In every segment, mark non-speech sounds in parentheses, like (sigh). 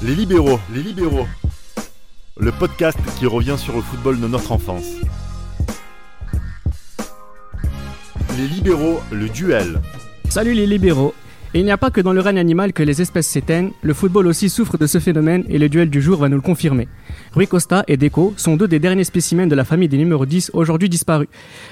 Les libéraux, les libéraux. Le podcast qui revient sur le football de notre enfance. Les libéraux, le duel. Salut les libéraux et il n'y a pas que dans le règne animal que les espèces s'éteignent, le football aussi souffre de ce phénomène et le duel du jour va nous le confirmer. Rui Costa et Deco sont deux des derniers spécimens de la famille des numéros 10 aujourd'hui disparus.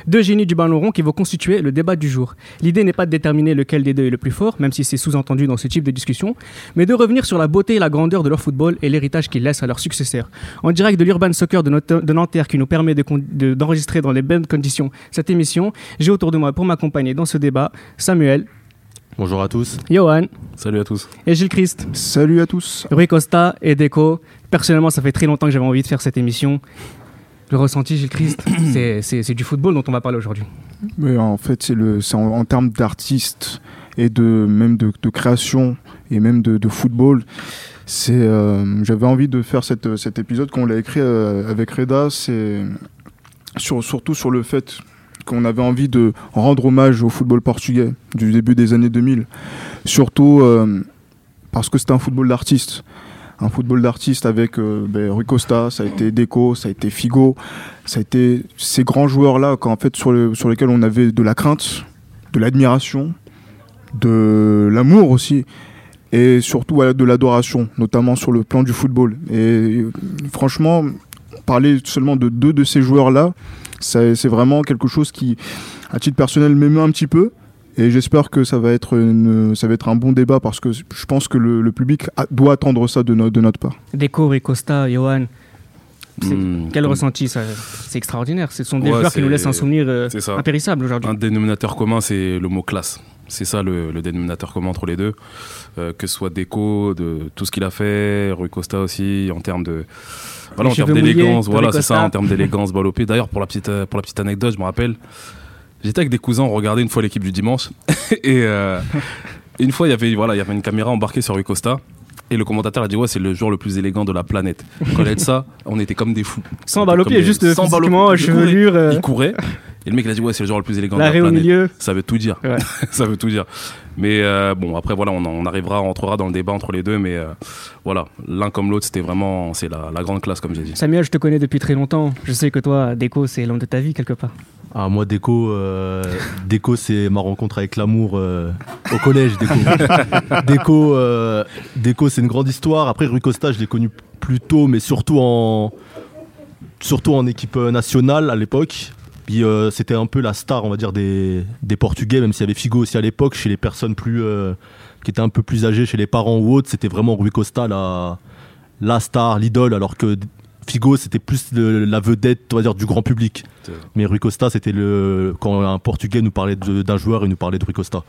Deux génies du ballon rond qui vont constituer le débat du jour. L'idée n'est pas de déterminer lequel des deux est le plus fort, même si c'est sous-entendu dans ce type de discussion, mais de revenir sur la beauté et la grandeur de leur football et l'héritage qu'ils laissent à leurs successeurs. En direct de l'Urban Soccer de, Nanterre qui nous permet d'enregistrer dans les bonnes conditions cette émission, j'ai autour de moi pour m'accompagner dans ce débat Samuel, Bonjour à tous. Johan. Salut à tous. Et Gilles Christ. Salut à tous. Rui Costa et Deco. Personnellement, ça fait très longtemps que j'avais envie de faire cette émission. Le ressenti, Gilles Christ, (clears throat) c'est du football dont on va parler aujourd'hui. Mais en fait, c'est en, en termes d'artistes et de même de, création et même de, football. C'est, euh, j'avais envie de faire cette, cet épisode qu'on l'a écrit euh, avec Reda. C'est sur, surtout sur le fait qu'on avait envie de rendre hommage au football portugais du début des années 2000. Surtout euh, parce que c'était un football d'artistes. Un football d'artistes avec euh, ben, Rui Costa, ça a été Deco, ça a été Figo, ça a été ces grands joueurs-là en fait, sur, sur lesquels on avait de la crainte, de l'admiration, de l'amour aussi et surtout de l'adoration, notamment sur le plan du football. Et franchement, parler seulement de deux de ces joueurs-là, c'est vraiment quelque chose qui, à titre personnel, m'émeut un petit peu. Et j'espère que ça va, être une, ça va être un bon débat parce que je pense que le, public doit attendre ça de, de notre part. Deco, Costa, Johan, hmm. quel ressenti C'est extraordinaire. Ce sont des joueurs qui nous laissent un souvenir euh, impérissable aujourd'hui. Un dénominateur commun, c'est le mot classe. C'est ça le, dénominateur commun entre les deux. Euh, que ce soit Deco, de tout ce qu'il a fait, Rui Costa aussi, en termes de voilà, en termes d'élégance, voilà, c'est ça, en termes d'élégance, balle D'ailleurs, pour la petite, euh, pour la petite anecdote, je me rappelle, j'étais avec des cousins, on regardait une fois l'équipe du dimanche, (laughs) et euh, une fois, il y avait, voilà, il y avait une caméra embarquée sur Rui Costa. Et le commentateur a dit ouais c'est le joueur le plus élégant de la planète. Dit ça, on était comme des fous. Sans balle juste sans physiquement, chevelure. Euh. Il courait. Et le mec il a dit ouais c'est le joueur le plus élégant de la planète. au milieu. Ça veut tout dire. (laughs) ça veut tout dire. Mais euh, bon, après, voilà, on, arrivera, on entrera dans le débat entre les deux. Mais euh, voilà, l'un comme l'autre, c'était vraiment c'est la, grande classe, comme j'ai dit. Samuel, je te connais depuis très longtemps. Je sais que toi, Déco, c'est l'homme de ta vie, quelque part. Ah, moi, Déco, euh, Déco c'est ma rencontre avec l'amour au collège. Déco, (laughs) Déco, Déco c'est une grande histoire. Après, Rui Costa, je l'ai connu plus tôt, mais surtout en, surtout en équipe nationale à l'époque. Puis euh, c'était un peu la star, on va dire, des, Portugais, même s'il y avait Figo aussi à l'époque, chez les personnes plus, euh, qui étaient un peu plus âgées, chez les parents ou autres, c'était vraiment Rui Costa la, la star, l'idole, alors que Figo c'était plus la vedette, on va dire, du grand public. Mais Rui Costa, c'était le quand un Portugais nous parlait d'un joueur, il nous parlait de Rui Costa.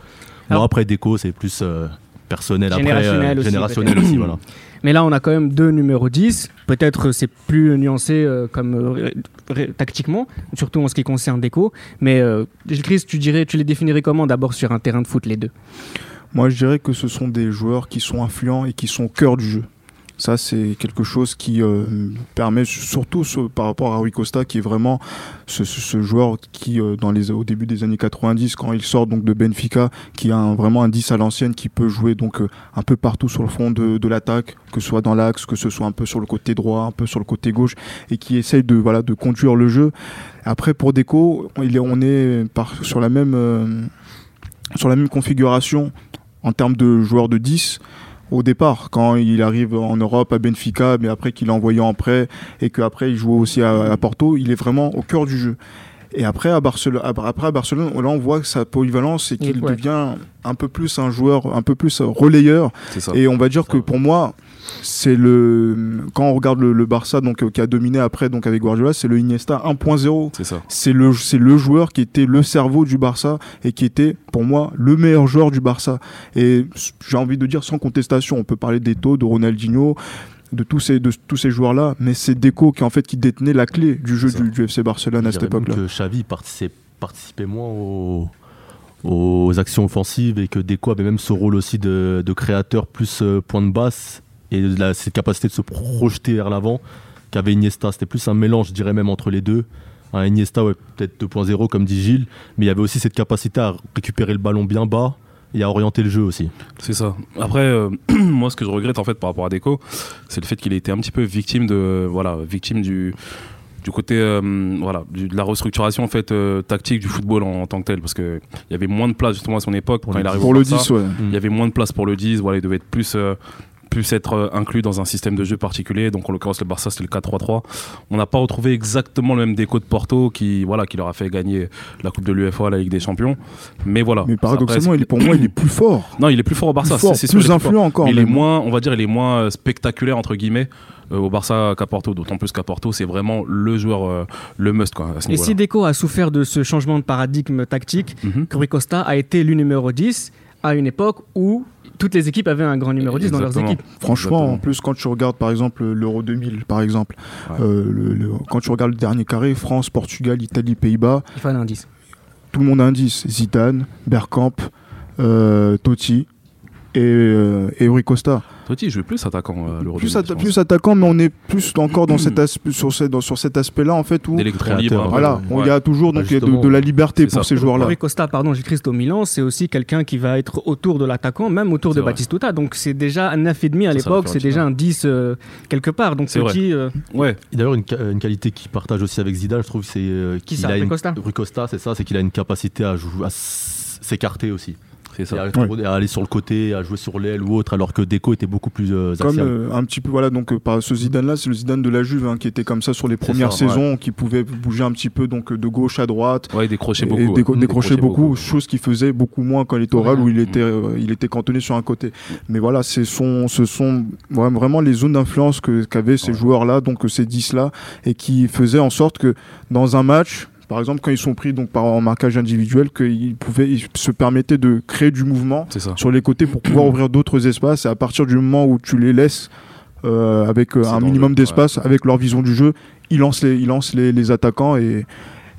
Alors, après Deco, c'est plus euh, personnel, générationnel après générationnel aussi, voilà. (clears throat) Mais là, on a quand même deux numéros 10. Peut-être c'est plus nuancé euh, comme euh, tactiquement, surtout en ce qui concerne Deco. Mais euh, Chris, tu dirais, tu les définirais comment d'abord sur un terrain de foot les deux? Moi, je dirais que ce sont des joueurs qui sont influents et qui sont au cœur du jeu. Ça, c'est quelque chose qui euh, permet, surtout par rapport à Rui Costa, qui est vraiment ce, joueur qui, euh, au début des années 90, quand il sort donc de Benfica, qui a vraiment un 10 à l'ancienne, qui peut jouer donc euh, un peu partout sur le front de, l'attaque, que ce soit dans l'axe, que ce soit un peu sur le côté droit, un peu sur le côté gauche, et qui essaye de, voilà, de conduire le jeu. Après, pour Deco, on est sur, la même, sur la même configuration en termes de joueurs de 10 au départ, quand il arrive en Europe à Benfica, mais après qu'il est envoyé en prêt et qu'après il joue aussi à, Porto, il est vraiment au cœur du jeu. Et après à Barcelone, après à Barcelone, là on voit sa polyvalence et qu'il devient un peu plus un joueur, un peu plus relayeur. Et on va dire que pour moi, c'est le quand on regarde le, Barça donc euh, qui a dominé après donc avec Guardiola, c'est le Iniesta 1.0. C'est ça. C'est le c'est le joueur qui était le cerveau du Barça et qui était pour moi le meilleur joueur du Barça. Et j'ai envie de dire sans contestation, on peut parler d'Eto, de Ronaldinho, de tous ces de tous ces joueurs là, mais c'est Deco qui en fait qui détenait la clé du jeu du, FC Barcelone à cette époque-là. Que Xavi participait, participait moins aux aux actions offensives et que Deco avait même ce rôle aussi de, de créateur plus euh, point de basse et la, cette capacité de se projeter vers l'avant qu'avait Iniesta. C'était plus un mélange, je dirais même, entre les deux. Un Iniesta, ouais, peut-être 2.0, comme dit Gilles, mais il y avait aussi cette capacité à récupérer le ballon bien bas, et a orienté le jeu aussi. C'est ça. Après, euh, (clears throat) moi, ce que je regrette en fait par rapport à Deco, c'est le fait qu'il ait été un petit peu victime de, voilà, victime du du côté euh, voilà de la restructuration en fait euh, tactique du football en, tant que tel parce que il y avait moins de place justement à son époque pour quand il arrive pour le 10 ouais. il y avait moins de place pour le 10 voilà il devait être plus plus être euh, inclus dans un système de jeu particulier. Donc en l'occurrence le Barça c'était le 4-3-3. On n'a pas retrouvé exactement le même déco de Porto qui voilà qui leur a fait gagner la Coupe de l'UEFA, la Ligue des Champions. Mais voilà. Mais paradoxalement, il est, pour moi, il est plus fort. (coughs) Non, il est plus fort au Barça. C'est plus, influent encore. Il est moins, on va dire, il est moins euh, spectaculaire entre guillemets. Euh, au Barça qu'à Porto, d'autant plus qu'à Porto, c'est vraiment le joueur, le must. Quoi, Et si Deco a souffert de ce changement de paradigme tactique, mm Costa a été le numéro 10 à une époque où toutes les équipes avaient un grand numéro 10 dans leurs équipes. Franchement, en plus, quand tu regardes par exemple l'Euro 2000, par exemple, euh, quand tu regardes le dernier carré, France, Portugal, Italie, Pays-Bas. Il faut un indice. Tout le monde a un indice. Zidane, Bergkamp, euh, Totti et, euh, et Rui Costa. Totti joue plus attaquant euh, le plus, plus attaquant, mais on est plus encore dans cet aspect, sur, sur cet aspect-là en fait où libre. Voilà, il y a toujours donc de, la liberté pour ces joueurs-là. Rui Costa, pardon, j'ai Christo Milan, c'est aussi quelqu'un qui va être autour de l'attaquant, même autour de Batistuta. Donc c'est déjà un 9,5 à l'époque, c'est déjà un 10 euh, quelque part. Donc Totti. Euh... Ouais. D'ailleurs une, une, qualité qu'il partage aussi avec Zidane, je trouve, c'est euh, qui ça, Rui Costa? Rui Costa, c'est ça, c'est qu'il a une capacité à, à s'écarter aussi. Ça. À, aller sur le côté, à jouer sur l'aile ou autre, alors que Deco était beaucoup plus euh, Comme euh, un petit peu, voilà, donc euh, par ce Zidane-là, c'est le Zidane de la Juve hein, qui était comme ça sur les premières saisons, qui pouvait bouger un petit peu donc de gauche à droite. Ouais, décrocher beaucoup. décrocher beaucoup, chose qu'il faisait beaucoup moins quand il était où il était, il était cantonné sur un côté. Mais voilà, ce sont, ce sont vraiment les zones d'influence qu'avaient ces joueurs-là, donc ces 10-là, et qui faisaient en sorte que dans un match, par exemple, quand ils sont pris donc par en marquage individuel, qu'ils pouvaient, ils se permettaient de créer du mouvement sur les côtés pour pouvoir ouvrir d'autres espaces. Et à partir du moment où tu les laisses euh, avec euh, un minimum d'espace, avec leur vision du jeu, ils lancent les, ils lancent les, les attaquants et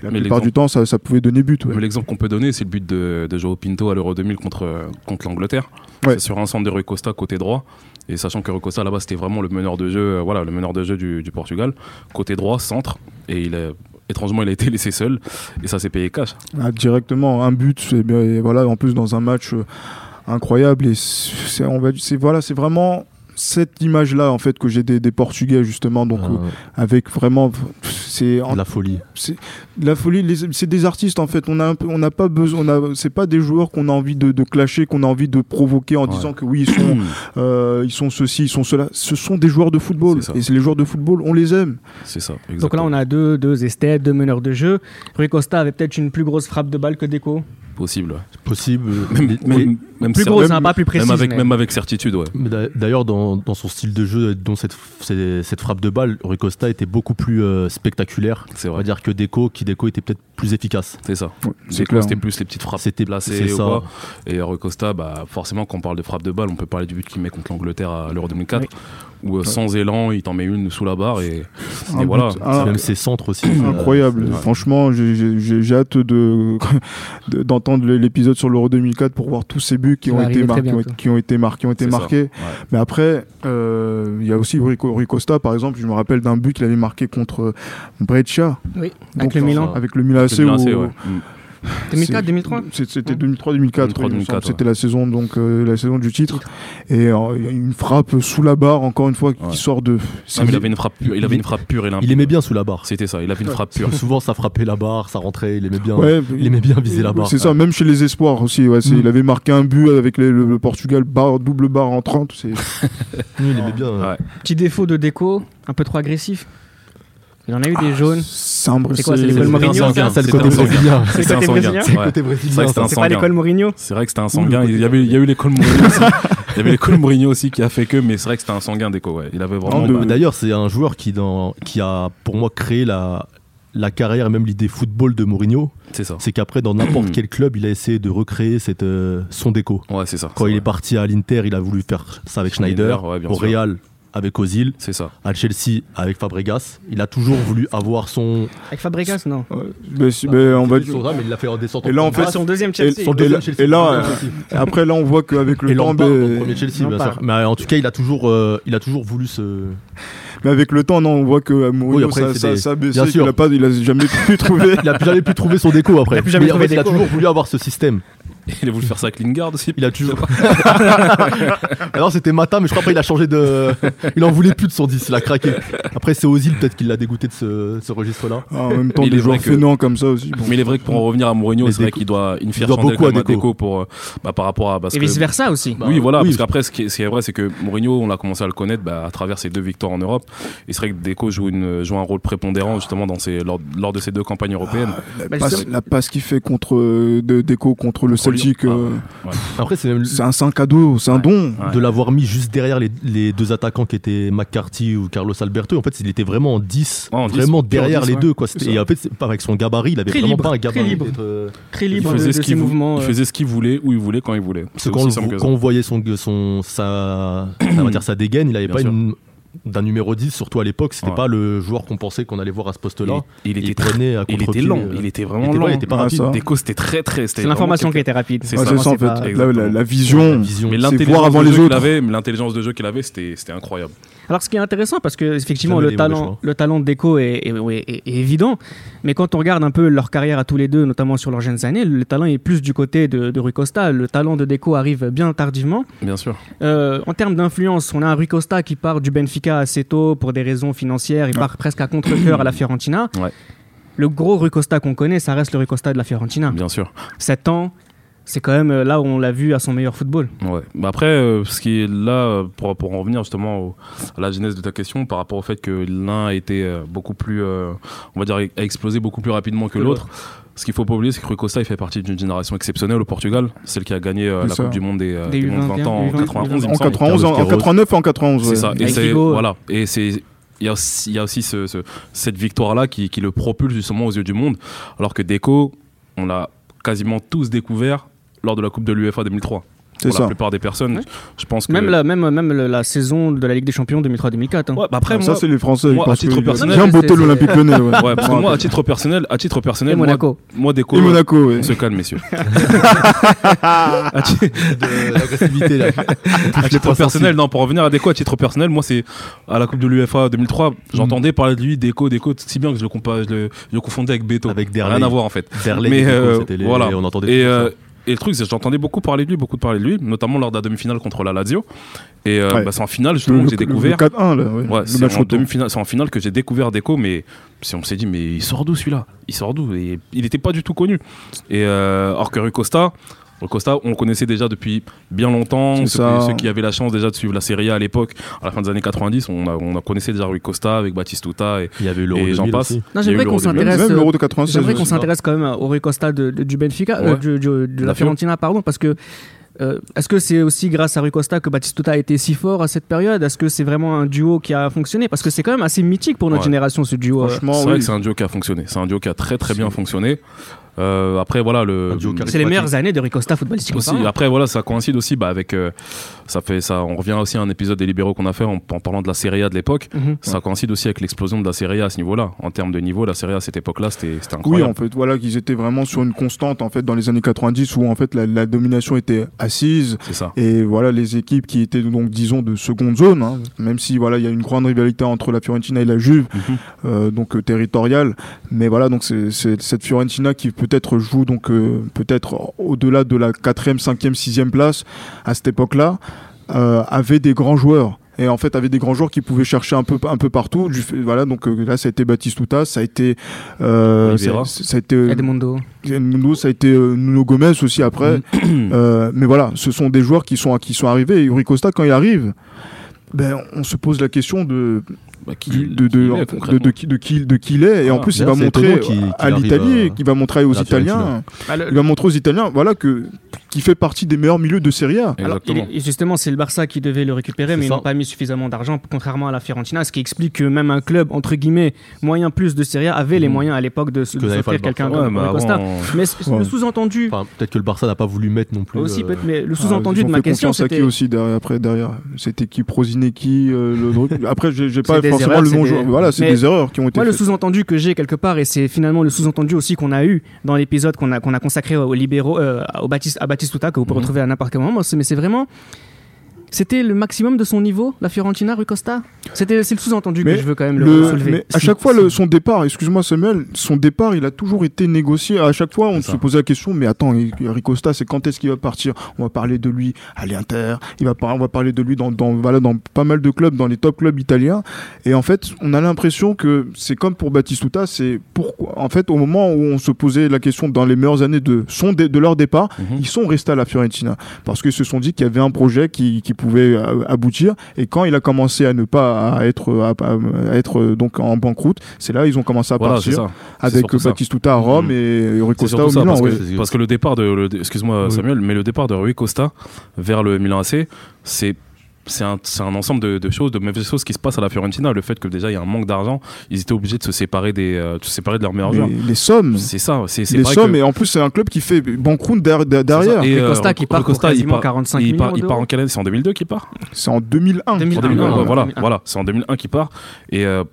la plupart du temps, ça, ça, pouvait donner but. Ouais. L'exemple qu'on peut donner, c'est le but de, de Joao Pinto à l'Euro 2000 contre, contre l'Angleterre. C'est sur un centre de Rui Costa côté droit. Et sachant que Rui Costa là-bas c'était vraiment le meneur de jeu, euh, voilà, le meneur de jeu du, du Portugal, côté droit, centre, et il est étrangement, il a été laissé seul et ça s'est payé cash. Ah, directement, un but, et voilà, en plus dans un match euh, incroyable et c'est on va c'est voilà, c'est vraiment cette image-là en fait que j'ai des, Portugais justement donc ah euh, avec vraiment c'est la folie. C'est la folie. C'est des artistes en fait. On a on n'a pas besoin. On c'est pas des joueurs qu'on a envie de, de clasher, qu'on a envie de provoquer en disant que oui ils sont (clears throat) euh, ils sont ceci, ils sont cela. Ce sont des joueurs de football et c'est les joueurs de football, on les aime. C'est ça. Exactement. Donc là on a deux deux esthètes, deux meneurs de jeu. Rui Costa avait peut-être une plus grosse frappe de balle que Deco possible. Possible. Même, plus gros, pas plus précis. Même avec, même avec certitude, ouais. D'ailleurs, dans, dans, son style de jeu, dont cette, cette frappe de balle, Rui Costa était beaucoup plus euh, spectaculaire. C'est vrai. On va dire que Deco, qui Deco était peut-être plus efficace. C'est ça. C'était plus les petites frappes c'était placées. Ça. Et Rui Costa, bah, forcément, quand on parle de frappe de balle, on peut parler du but qu'il met contre l'Angleterre à l'Euro 2004 où euh, sans élan, il t'en met une sous la barre et, voilà. même ses centres aussi. (clears throat) Incroyable. Franchement, j'ai hâte (laughs) d'entendre l'épisode sur l'Euro 2004 pour voir tous ces buts qui ont, été marqués, qui ont été marqués, ont été marqués. Mais après, euh, il y a aussi Rui Costa, par exemple. Je me rappelle d'un but qu'il avait marqué contre Breccia. Oui, avec le Milan. Avec le Milan AC. 2004, 2003 C'était 2003, 2004. C'était la saison donc euh, la saison du titre. Et euh, il y a une frappe sous la barre encore une fois qui sort de. il avait une frappe pure. Il avait une frappe pure et Il aimait bien sous la barre. C'était ça. Il avait une frappe pure. (laughs) Souvent ça frappait la barre, ça rentrait. Il aimait bien. il aimait bien viser la barre. C'est ça. Même chez les espoirs aussi. Mm. Il avait marqué un but avec le, Portugal barre double barre en 30. (laughs) il aimait bien. Petit défaut de déco, un peu trop agressif. Il en a eu des jaunes. C'est quoi, c'est l'école Mourinho C'est le côté brésilien. C'est le côté brésilien C'est le côté brésilien. C'est pas l'école Mourinho C'est vrai que c'était un sanguin. Il y y a eu l'école Mourinho aussi. (laughs) Il y avait l'école Mourinho aussi qui a fait que, mais c'est vrai que c'était un sanguin déco. Ouais. Il avait vraiment. D'ailleurs, c'est un joueur qui, dans, qui a, pour moi, créé la, la carrière et même l'idée football de Mourinho. C'est ça. C'est qu'après, dans n'importe (clears throat) quel club, il a essayé de recréer cette, euh, son déco. Ouais, c'est ça. Quand il est parti à l'Inter, il a voulu faire ça avec Schneider. Au Real, avec Ozil. C'est ça. À Chelsea avec Fabregas. Il a toujours voulu avoir son. Avec Fabregas, non. mais, mais, on va dire. mais il l'a fait en descente. Et là, en fait, son deuxième Chelsea. Et, là, après, là, on voit qu'avec le temps, ben, premier Chelsea, bien sûr. Mais en tout cas, il a toujours, euh, il a toujours voulu se. Mais avec le temps, non, on voit que Mourinho, ça, ça, ça, a baissé. Il a, pas, il a jamais pu trouver. (laughs) il a jamais pu trouver son déco après. Il a, jamais il a toujours voulu avoir ce système. (laughs) Il a voulu faire ça avec Lingard aussi. Il a toujours. Alors (laughs) c'était Mata, mais je crois après il a changé de. Il en voulait plus de son 10, il a craqué. Après c'est Ozil peut-être qu'il l'a dégoûté de ce, registre-là. Ah, en même temps, des joueurs fainéants comme ça aussi. Mais il est vrai que pour en revenir à Mourinho, c'est vrai qu'il doit une fière beaucoup à Deco. pour, euh, bah, par rapport à. Parce Et vice versa aussi. oui, voilà, parce qu'après, ce qui est, vrai, c'est que Mourinho, on a commencé à le connaître bah, à travers ses deux victoires en Europe. Et c'est vrai que Deco joue, une, joue un rôle prépondérant justement dans ses, lors, lors de ces deux campagnes européennes. Ah, la, passe, la, passe, qu'il fait contre euh, de Deco contre le Euh, après, c'est un, cadeau, c'est un don. De l'avoir mis juste derrière les, deux attaquants qui étaient McCarthy ou Carlos Alberto. En fait, il était vraiment en 10, vraiment derrière les deux. Quoi. Et en fait, avec son gabarit, il avait vraiment pas un gabarit. Très libre, très libre il faisait, ce qu'il il faisait ce qu'il voulait, où il voulait, quand il voulait. Quand, on voyait son, son, sa, (clears throat) dire, sa dégaine, il avait pas une d'un numéro 10, surtout à l'époque, c'était pas le joueur qu'on pensait qu'on allait voir à ce poste-là. Il, était très, à il était lent, il était vraiment lent. Il était pas rapide. Deco, c'était très très. C'est l'information qui était rapide. C'est ça, en fait. La, vision, c'est voir avant les autres. L'intelligence de jeu qu'il avait, c'était incroyable. Alors, ce qui est intéressant, parce que effectivement, le talent, le talent de Deco est, est, évident, mais quand on regarde un peu leur carrière à tous les deux, notamment sur leurs jeunes années, le talent est plus du côté de, de Rui Costa. Le talent de Deco arrive bien tardivement. Bien sûr. Euh, en termes d'influence, on a un Rui Costa qui part du Benfica assez tôt pour des raisons financières. Il part presque à contre-cœur à la Fiorentina. Le gros Rui Costa qu'on connaît, ça reste le Rui Costa de la Fiorentina. Bien sûr. 7 ans, c'est quand même euh, là où on l'a vu à son meilleur football. Ouais. Bah après, euh, ce qui est là, pour, pour en revenir justement à la genèse de ta question, par rapport au fait que l'un a été euh, beaucoup plus, on va dire, a explosé beaucoup plus rapidement que l'autre. Ce qu'il faut pas oublier, c'est que Rui Costa il fait partie d'une génération exceptionnelle au Portugal, celle qui a gagné la Coupe du Monde des, des, 20 ans en 91. En 91, en, 89 et en 91. C'est ça. Et c'est voilà. Et c'est il y a aussi, il y a aussi ce, cette victoire-là qui, qui, le propulse justement aux yeux du monde. Alors que Deco, on l'a quasiment tous découvert lors de la Coupe de l'UEFA 2003. Pour la plupart des personnes, je pense que même la même même la saison de la Ligue des Champions 2003-2004. Hein. Ouais, bah après ah, ça c'est les Français. Moi, à titre personnel, bien botter l'Olympique Lyonnais. Ouais. ouais. parce que moi, à titre personnel, à titre personnel, Et Monaco. Moi, des Et Monaco. On se calme, messieurs. (laughs) de (laughs) l'agressivité là. (laughs) à titre personnel, non, pour revenir à Deco, à titre personnel, moi c'est à la Coupe de l'UEFA 2003, j'entendais parler de lui, Deco, Deco, si bien que je le, je le, confondais avec Beto. Avec Derley. Rien à voir en fait. Mais euh, voilà. On entendait. Et le truc, c'est que j'entendais beaucoup parler de lui, beaucoup parler de lui, notamment lors de la demi-finale contre la Lazio. Et euh, bah, c'est en finale justement que j'ai découvert. 4-1 là, ouais. c'est en demi-finale, c'est en finale que j'ai découvert Deco, mais on s'est dit mais il sort d'où celui-là? Il sort d'où? Et il n'était pas du tout connu. Et euh, or que Rui Costa, Costa, on le connaissait déjà depuis bien longtemps. Ceux, ceux, qui avaient la chance déjà de suivre la Serie A à l'époque, à la fin des années 90, on, a, on connaissait déjà Rui Costa avec Batistuta et, il y avait et j'en passe. j'aimerais qu'on s'intéresse. J'aimerais qu'on s'intéresse quand même au Rui Costa de, du Benfica, euh, de, la Fiorentina, pardon, parce que. Euh, est-ce que c'est aussi grâce à Rui Costa que Batistuta a été si fort à cette période? Est-ce que c'est vraiment un duo qui a fonctionné? Parce que c'est quand même assez mythique pour notre génération ce duo. Franchement, c'est vrai que c'est un duo qui a fonctionné. C'est un duo qui a très très bien fonctionné. Euh, après voilà le. C'est les meilleures années de Ricosta footballistique. Aussi, après voilà ça coïncide aussi bah, avec euh, ça fait ça on revient aussi à un épisode des libéraux qu'on a fait en, parlant de la Serie A de l'époque. Mhm. Ça coïncide aussi avec l'explosion de la Serie A à ce niveau-là. En termes de niveau, la Serie A à cette époque-là c'était incroyable. Oui en fait voilà qu'ils étaient vraiment sur une constante en fait dans les années 90 où en fait la, domination était assise. Ça. Et voilà les équipes qui étaient donc disons de seconde zone, hein, même si voilà il y a une grande rivalité entre la Fiorentina et la Juve, mhm. euh, donc territoriale. Mais voilà donc c'est cette Fiorentina qui peut-être joue donc peut-être au-delà de la 4e, 5e, 6e place à cette époque-là, euh, avait des grands joueurs. Et en fait avait des grands joueurs qui pouvaient chercher un peu un peu partout. Voilà donc euh, là ça a été Batistuta ça a été euh, ça, a été Edmundo. Ça a été Nuno Gomez aussi après. Mm. (coughs) mais voilà ce sont des joueurs qui sont qui sont arrivés. Et Yuri Costa quand il arrive ben, on se pose la question de bah, qui, de, de, de, de, qui, de, qui, de qui il est. Et en plus, il va montrer à l'Italie, qui va montrer aux Italiens, il va montrer aux Italiens, voilà, que qui fait partie des meilleurs milieux de Serie A. Alors, et justement, c'est le Barça qui devait le récupérer, mais ils n'ont pas mis suffisamment d'argent, contrairement à la Fiorentina, ce qui explique que même un club, entre guillemets, moyen plus de Serie A, avait les mmh. moyens à l'époque de, s'offrir quelqu'un comme bah Costa. Mais le sous-entendu. peut-être que le Barça n'a pas voulu mettre non plus. Aussi, euh, mais le sous-entendu ah, de ma question. C'était aussi derrière, après, derrière. C'était qui Prozineki, euh, le (laughs) Après, j'ai pas forcément le nom. Voilà, c'est des erreurs qui ont été. Moi, le sous-entendu que j'ai quelque part, et c'est finalement le sous-entendu aussi qu'on a eu dans l'épisode qu'on a, qu'on a consacré aux libéraux, euh, au Baptiste, à Batistuta, que vous pouvez mhm. retrouver à n'importe quel moment, mais c'est vraiment. C'était le maximum de son niveau, la Fiorentina, Rui Costa C'était c'est le sous-entendu que je veux quand même le, soulever. Mais à chaque fois le, son départ, excuse-moi Samuel, son départ, il a toujours été négocié. À chaque fois, on se posait la question, mais attends, Ricosta, c'est quand est-ce qu'il va partir? On va parler de lui à l'Inter, il va on va parler de lui dans dans, voilà, dans pas mal de clubs, dans les top clubs italiens. Et en fait, on a l'impression que c'est comme pour Batistuta, c'est pourquoi en fait au moment où on se posait la question dans les meilleures années de son de, leur départ, mhm. ils sont restés à la Fiorentina parce qu'ils se sont dit qu'il y avait un projet qui, qui pouvait euh, aboutir. Et quand il a commencé à ne pas être à, être donc en banqueroute, c'est là ils ont commencé à partir avec Batistuta à Rome mhm. et Rui Costa au Milan. Parce, que, le départ de, excuse-moi Samuel, mais le départ de Rui Costa vers le Milan AC, c'est c'est un, un, ensemble de, de, choses, de mauvaises choses qui se passent à la Fiorentina. Le fait que déjà il y a un manque d'argent, ils étaient obligés de se séparer, des, euh, de, se séparer de leurs meilleurs joueurs. Les sommes. C'est ça. C'est, les sommes, et en plus c'est un club qui fait banqueroute derrière. Et euh, Costa qui part Costa, il part, 45 il part, il part en quelle année C'est en 2002 qu'il part C'est en 2001. 2001, voilà, voilà, c'est en 2001 qu'il part. Et euh,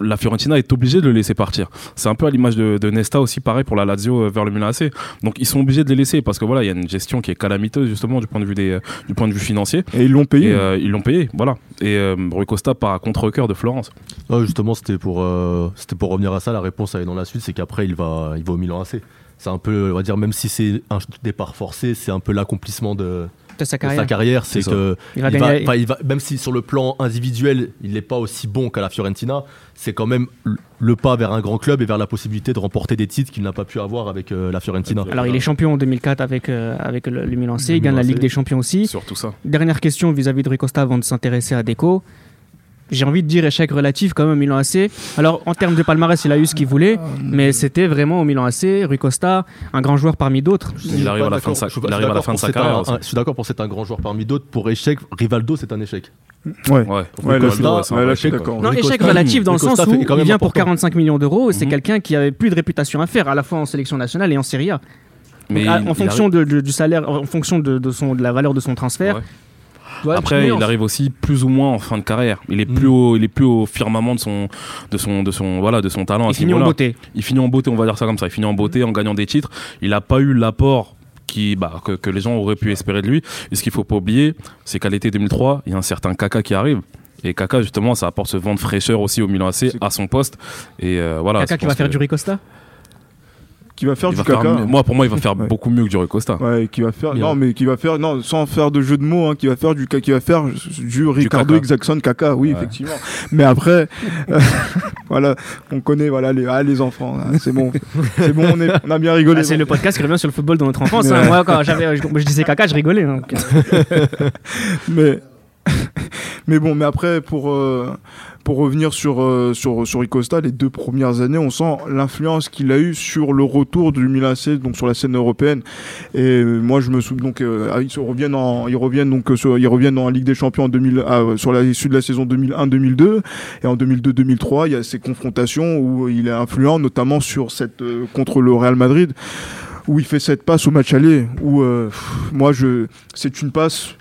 la Fiorentina est obligée de le laisser partir. C'est un peu à l'image de, Nesta aussi, pareil pour la Lazio euh, vers le Milan AC. Donc ils sont obligés de les laisser parce que voilà, il y a une gestion qui est calamiteuse justement du point de vue des, euh, du point de vue financier. Et ils l'ont payé. Euh, ils l'ont payé, voilà. Et Rui Costa part à contre-cœur de Florence. justement, c'était pour c'était pour revenir à ça. La réponse est dans la suite, c'est qu'après il va il va au Milan AC. C'est un peu, on va dire, même si c'est un départ forcé, c'est un peu l'accomplissement de sa carrière. carrière, c'est que il va, même si sur le plan individuel, il n'est pas aussi bon qu'à la Fiorentina, c'est quand même le pas vers un grand club et vers la possibilité de remporter des titres qu'il n'a pas pu avoir avec euh, la Fiorentina. Alors il est champion en 2004 avec, euh, avec le, Milan C, il gagne la Ligue des Champions aussi. Surtout ça. Dernière question vis-à-vis de Rui Costa avant de s'intéresser à Deco j'ai envie de dire échec relatif quand même au Milan AC. Alors en termes de palmarès, il a eu ce qu'il voulait, mais c'était vraiment au Milan AC, Rui Costa, un grand joueur parmi d'autres. Il arrive à la fin de sa, il arrive à la fin de sa carrière. je suis d'accord pour c'est un grand joueur parmi d'autres. Pour échec, Rivaldo c'est un échec. Ouais, ouais, ouais Non, échec relatif dans le sens où il vient pour 45 millions d'euros. C'est mhm. quelqu'un qui avait plus de réputation à faire, à la fois en sélection nationale et en Serie A. Mais en fonction du salaire, en fonction de, son, de la valeur de son transfert, après, il arrive aussi plus ou moins en fin de carrière. Il est mm. plus au, il est plus au firmament de son, de son, de son, voilà, de son talent. Il finit en beauté. Il finit en beauté, on va dire ça comme ça. Il finit en beauté en gagnant des titres. Il n'a pas eu l'apport qui, bah, que, les gens auraient pu espérer de lui. Et ce qu'il faut pas oublier, c'est qu'à l'été 2003, il y a un certain Kaka qui arrive. Et Kaka, justement, ça apporte ce vent de fraîcheur aussi au Milan AC à son poste. Et euh, voilà. Kaka qui va faire du Ricosta? Qui va faire du caca. moi, pour moi, il va faire beaucoup mieux que du Costa. Ouais, qui va faire. Non, mais qui va faire. Non, sans faire de jeu de mots, hein, qui va faire du qui va faire du Ricardo Jackson caca. Oui, effectivement. Mais après, euh, (laughs) voilà, on connaît voilà les, ah, les enfants. Hein, c'est bon, c'est bon, on, a bien rigolé. Ah, c'est le podcast qui revient sur le football de notre enfance. Hein. Moi, quand j'avais, je, je, disais caca, je rigolais. (laughs) mais (laughs) mais bon, mais après pour. Euh, pour revenir sur, euh, sur, sur Ricosta, les deux premières années, on sent l'influence qu'il a eu sur le retour du Milan AC, donc sur la scène européenne. Et moi, je me souviens donc, euh, ah, ils reviennent en, ils reviennent donc, euh, ils reviennent en Ligue des Champions en 2000, ah, sur la issue de la saison 2001-2002. Et en 2002-2003, il y a ces confrontations où il est influent, notamment sur cette, contre le Real Madrid où il fait cette passe au match aller où moi je c'est une passe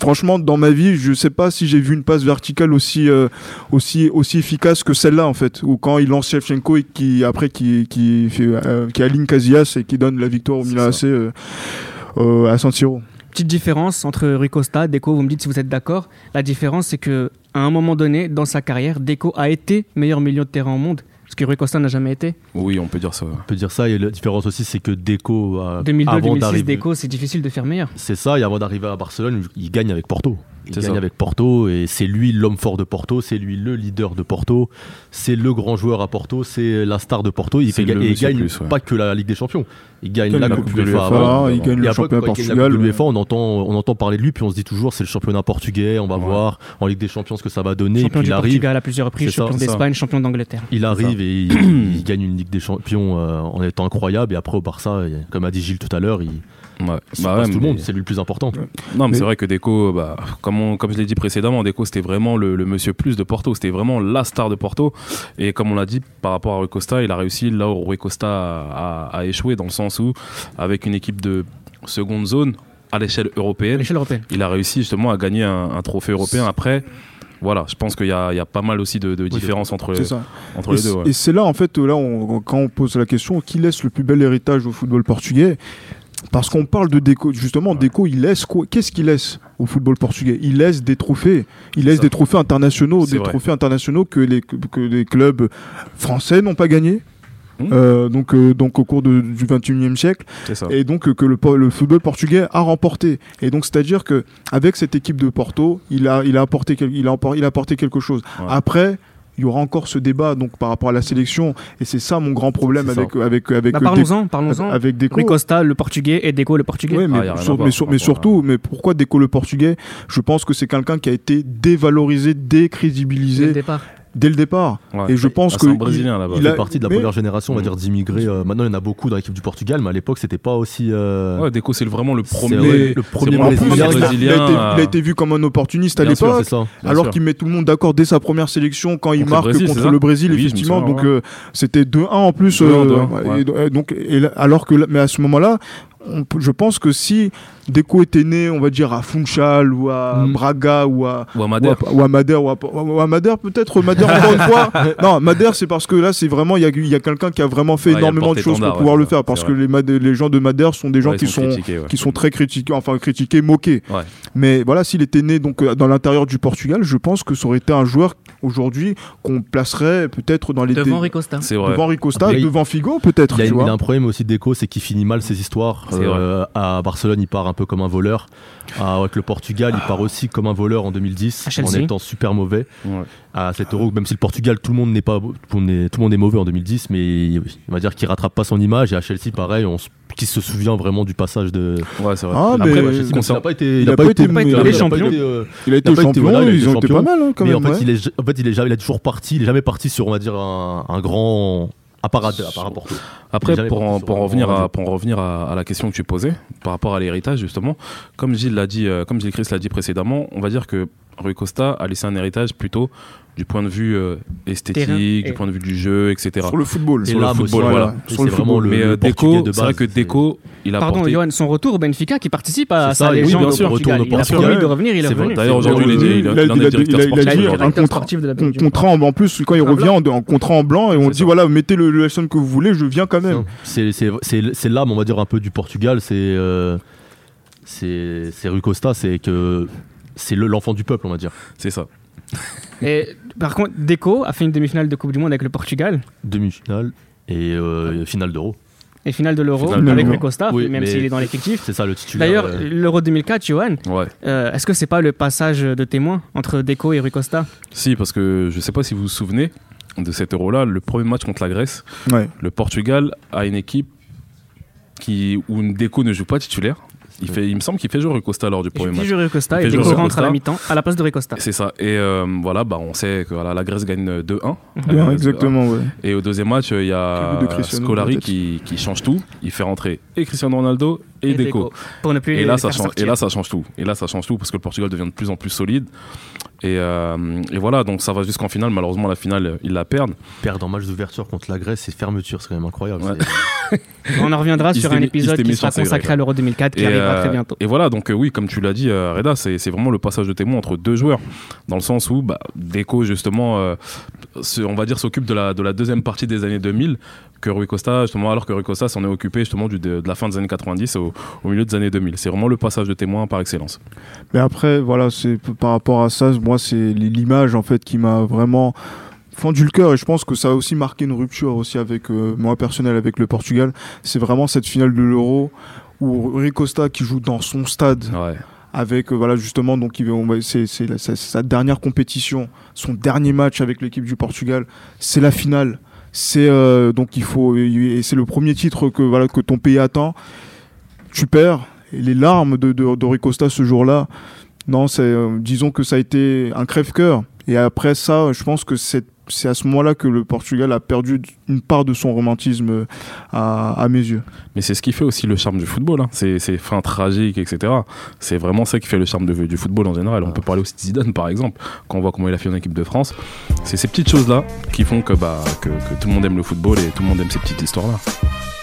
franchement, dans ma vie, je sais pas si j'ai vu une passe verticale aussi, euh, aussi, aussi efficace que celle-là, en fait. Ou quand il lance Shevchenko et qui, après, qui, qui, fait, euh, qui aligne Casillas et qui donne la victoire au Milan AC euh, à San Siro. Petite différence entre Rui Costa, Deco, vous me dites si vous êtes d'accord. La différence, c'est que à un moment donné, dans sa carrière, Deco a été meilleur milieu de terrain au monde ce que Rui Costa n'a jamais été. Oui, on peut dire ça. On peut dire ça. Et la différence aussi, c'est que Deco. 2002-2006, Deco, c'est difficile de faire meilleur. C'est ça. Et avant d'arriver à Barcelone, il gagne avec Porto. Il gagne avec Porto et c'est lui l'homme fort de Porto, c'est lui le leader de Porto, c'est le grand joueur à Porto, c'est la star de Porto. Il, fait, il gagne pas que la Ligue des Champions, il gagne la, Coupe de l'UEFA, il gagne le championnat Portugal. on entend, on entend parler de lui puis on se dit toujours c'est le championnat portugais, on va voir en Ligue des Champions ce que ça va donner. Champion et puis il arrive, Portugal à plusieurs reprises, champion d'Espagne, champion d'Angleterre. Il arrive et (clears throat) il, gagne une Ligue des Champions euh, en étant incroyable et après au Barça, comme a dit Gilles tout à l'heure, il Ouais. Bah tout le monde, c'est lui le plus important. Non, mais, c'est vrai que Deco, bah, comme, comme je l'ai dit précédemment, Deco c'était vraiment le, monsieur plus de Porto, c'était vraiment la star de Porto. Et comme on l'a dit, par rapport à Rui Costa, il a réussi là où Rui Costa a, échoué, dans le sens où, avec une équipe de seconde zone, à l'échelle européenne, européenne, il a réussi justement à gagner un, trophée européen. Après, voilà, je pense qu'il y, y, a pas mal aussi de, différences entre, entre les deux. Et c'est là, en fait, là, quand on pose la question, qui laisse le plus bel héritage au football portugais? Parce qu'on parle de Deco, justement, Deco, il laisse quoi? Qu'est-ce qu'il laisse au football portugais? Il laisse des trophées. Il laisse des trophées internationaux, des trophées internationaux que les, que les clubs français n'ont pas gagnés? Mmh. Euh, donc, euh, donc au cours du 21e siècle. Et donc que le, le, football portugais a remporté. Et donc c'est à dire que avec cette équipe de Porto il a il a apporté il a, il a apporté quelque chose. Après il y aura encore ce débat donc par rapport à la sélection. Et c'est ça mon grand problème avec avec avec bah, parlons-en parlons-en. avec Deco. Rui Costa le portugais et Deco le portugais. Mais, ah, mais, surtout mais pourquoi Deco le portugais? Je pense que c'est quelqu'un qui a été dévalorisé décrédibilisé le départ dès le départ. Et je pense ah, que. C'est un Brésilien là-bas. Il, a... fait partie de la première génération, on va dire, d'immigrés. Euh, maintenant, il y en a beaucoup dans l'équipe du Portugal, mais à l'époque, c'était pas aussi. Euh... Ouais, Deco, c'est vraiment le premier. Le premier Brésilien. Il a, été, vu comme un opportuniste à l'époque, alors qu'il met tout le monde d'accord dès sa première sélection quand il marque contre le Brésil, effectivement. Donc, euh, c'était 2-1 en plus. Euh, donc, alors que, mais à ce moment-là, je pense que si Deco était né, on va dire, à Funchal ou à mm. Braga ou à, ou à Madère, ou à, Madère, ou à, Madère peut-être, Madère encore une fois. (laughs) Non, Madère, c'est parce que là, c'est vraiment, il y a, y a quelqu'un qui a vraiment fait énormément de choses pour pouvoir le faire. Parce que les, les gens de Madère sont des gens qui, sont, qui sont très critiqués, enfin critiqués, moqués. Mais voilà, s'il était né donc dans l'intérieur du Portugal, je pense que ça aurait été un joueur aujourd'hui qu'on placerait peut-être dans les devant Ricosta. Devant Ricosta, devant Figo peut-être. Il y, a un problème aussi Deco, c'est qu'il finit mal ses histoires. Euh, à Barcelone, il part un peu comme un voleur. Ah, avec le Portugal, il part aussi comme un voleur en 2010 en étant super mauvais. À 7 euros, même si le Portugal, tout le monde n'est pas, tout le monde est mauvais en 2010, mais il va dire qu'il rattrape pas son image. Et à Chelsea, pareil, on qui se souvient vraiment du passage de. Ouais, c'est vrai. Ah, mais Après, il n'a pas été, il a pas été, champion. Il a été champion, ils ont été pas mal hein, quand mais même. en fait, il est, en fait, il est jamais, il a toujours parti, il est jamais parti sur, on va dire, un, un grand à part, à, Après, pour en, pour, en revenir à, pour en revenir à, la question que tu posais, par rapport à l'héritage, justement, comme Gilles l'a dit, euh, comme Gilles Chris l'a dit précédemment, on va dire que Rui Costa a laissé un héritage plutôt du point de vue euh, esthétique, du point de vue du jeu, etc. Sur le football. Sur le football, voilà. Sur le football. Mais euh, Deco, c'est vrai que Deco, il a Pardon, porté... Johan, son retour au Benfica qui participe à sa légende oui, bien sûr, au Portugal. Il a promis de revenir, il est revenu. D'ailleurs, aujourd'hui, il, il, sportif. Il a un contrat, un contrat en plus, quand il revient, en contrat en blanc, et on dit, voilà, mettez le lesson que vous voulez, je viens quand même. C'est l'âme, on va dire, un peu du Portugal, c'est euh, c'est Rui Costa, c'est que c'est l'enfant du peuple, on va dire. C'est ça. Et par contre, Deco a fait une demi-finale de Coupe du Monde avec le Portugal. Demi-finale et euh, finale d'Euro. Et finale de l'Euro avec Rui Costa, même s'il est dans l'effectif. C'est ça le titulaire. D'ailleurs, l'Euro 2004, Johan, ouais. euh, est-ce que c'est pas le passage de témoin entre Deco et Rui Costa Si, parce que je sais pas si vous vous souvenez de cet Euro-là, le premier match contre la Grèce, ouais. le Portugal a une équipe qui, où Deco ne joue pas titulaire. Il, fait, il me semble qu'il fait jouer Costa lors du premier match. Il fait jouer Costa et Deco rentre à la mi-temps à la place de Costa. C'est ça. Et euh, voilà, bah, on sait que voilà, la Grèce gagne 2-1. (laughs) Euh, exactement, ouais. Et au deuxième match, il y a Scolari qui, qui, change tout. Il fait rentrer et Cristiano Ronaldo et, et Deco. Pour ne plus et, là, ça change, et là, ça change tout. Et là, ça change tout parce que le Portugal devient de plus en plus solide. Et, euh, et, voilà, donc ça va jusqu'en finale. Malheureusement, la finale, ils la perdent. Perdre en match d'ouverture contre la Grèce et fermeture, c'est quand même incroyable. (laughs) On en reviendra sur un épisode qui sera consacré à l'Euro 2004 qui arrivera très bientôt. Et voilà, donc euh, oui, comme tu l'as dit, euh, Reda, c'est vraiment le passage de témoin entre deux joueurs, dans le sens où bah, Deco, justement, euh, on va dire, s'occupe de la, de la deuxième partie des années 2000, que Rui Costa, justement, alors que Rui Costa s'en est occupé justement du, de, la fin des années 90 au, au milieu des années 2000. C'est vraiment le passage de témoin par excellence. Mais après, voilà, c'est par rapport à ça, moi, c'est l'image en fait qui m'a vraiment fendu le cœur et je pense que ça a aussi marqué une rupture aussi avec moi personnel avec le Portugal. C'est vraiment cette finale de l'Euro où Rui Costa qui joue dans son stade. Avec voilà justement donc c'est sa dernière compétition, son dernier match avec l'équipe du Portugal, c'est la finale. C'est donc il faut et c'est le premier titre que voilà que ton pays attend. Tu perds et les larmes de de, de Rui Costa ce jour-là. Non, c'est disons que ça a été un crève-cœur. Et après ça, je pense que c'est c'est à ce moment-là que le Portugal a perdu une part de son romantisme à, à mes yeux. Mais c'est ce qui fait aussi le charme du football, hein. ces, ces fins tragiques, etc. C'est vraiment ça qui fait le charme de, du football en général. On peut parler aussi de Zidane, par exemple, quand on voit comment il a fait en équipe de France. C'est ces petites choses-là qui font que, bah, que, que tout le monde aime le football et tout le monde aime ces petites histoires-là.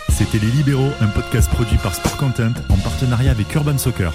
C'était Les Libéraux, un podcast produit par Sport Content en partenariat avec Urban Soccer.